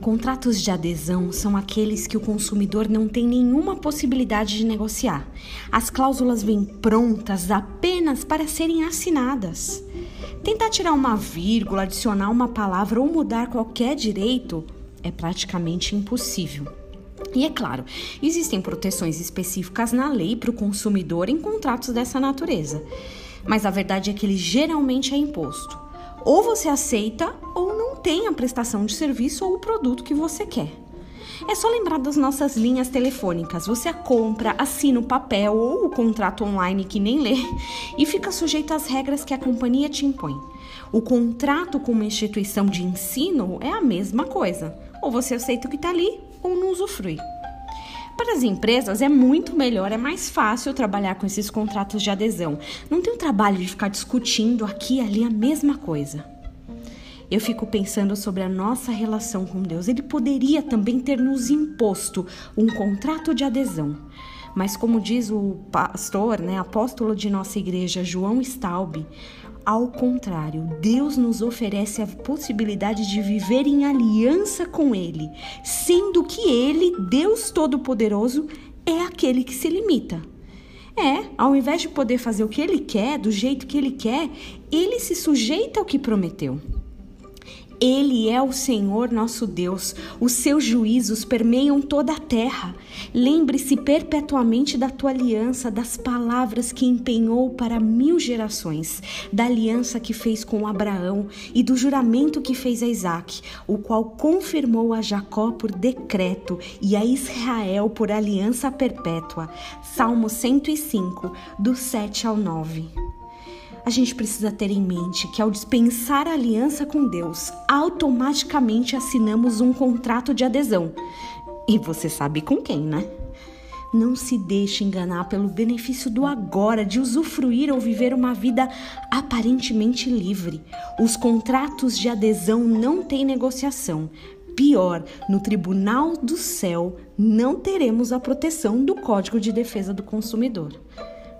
Contratos de adesão são aqueles que o consumidor não tem nenhuma possibilidade de negociar. As cláusulas vêm prontas apenas para serem assinadas. Tentar tirar uma vírgula, adicionar uma palavra ou mudar qualquer direito é praticamente impossível. E é claro, existem proteções específicas na lei para o consumidor em contratos dessa natureza. Mas a verdade é que ele geralmente é imposto. Ou você aceita ou tem a prestação de serviço ou o produto que você quer. É só lembrar das nossas linhas telefônicas. Você compra, assina o papel ou o contrato online que nem lê e fica sujeito às regras que a companhia te impõe. O contrato com uma instituição de ensino é a mesma coisa. Ou você aceita o que está ali ou não usufrui. Para as empresas é muito melhor, é mais fácil trabalhar com esses contratos de adesão. Não tem o trabalho de ficar discutindo aqui e ali a mesma coisa. Eu fico pensando sobre a nossa relação com Deus. Ele poderia também ter nos imposto um contrato de adesão. Mas como diz o pastor, né, apóstolo de nossa igreja, João Staub, ao contrário, Deus nos oferece a possibilidade de viver em aliança com Ele, sendo que Ele, Deus Todo-Poderoso, é aquele que se limita. É, ao invés de poder fazer o que Ele quer, do jeito que Ele quer, Ele se sujeita ao que prometeu. Ele é o Senhor nosso Deus, os seus juízos permeiam toda a terra. Lembre-se perpetuamente da tua aliança, das palavras que empenhou para mil gerações, da aliança que fez com Abraão e do juramento que fez a Isaac, o qual confirmou a Jacó por decreto e a Israel por aliança perpétua. Salmo 105, do 7 ao 9 a gente precisa ter em mente que ao dispensar a aliança com Deus, automaticamente assinamos um contrato de adesão. E você sabe com quem, né? Não se deixe enganar pelo benefício do agora, de usufruir ou viver uma vida aparentemente livre. Os contratos de adesão não têm negociação. Pior, no tribunal do céu não teremos a proteção do Código de Defesa do Consumidor.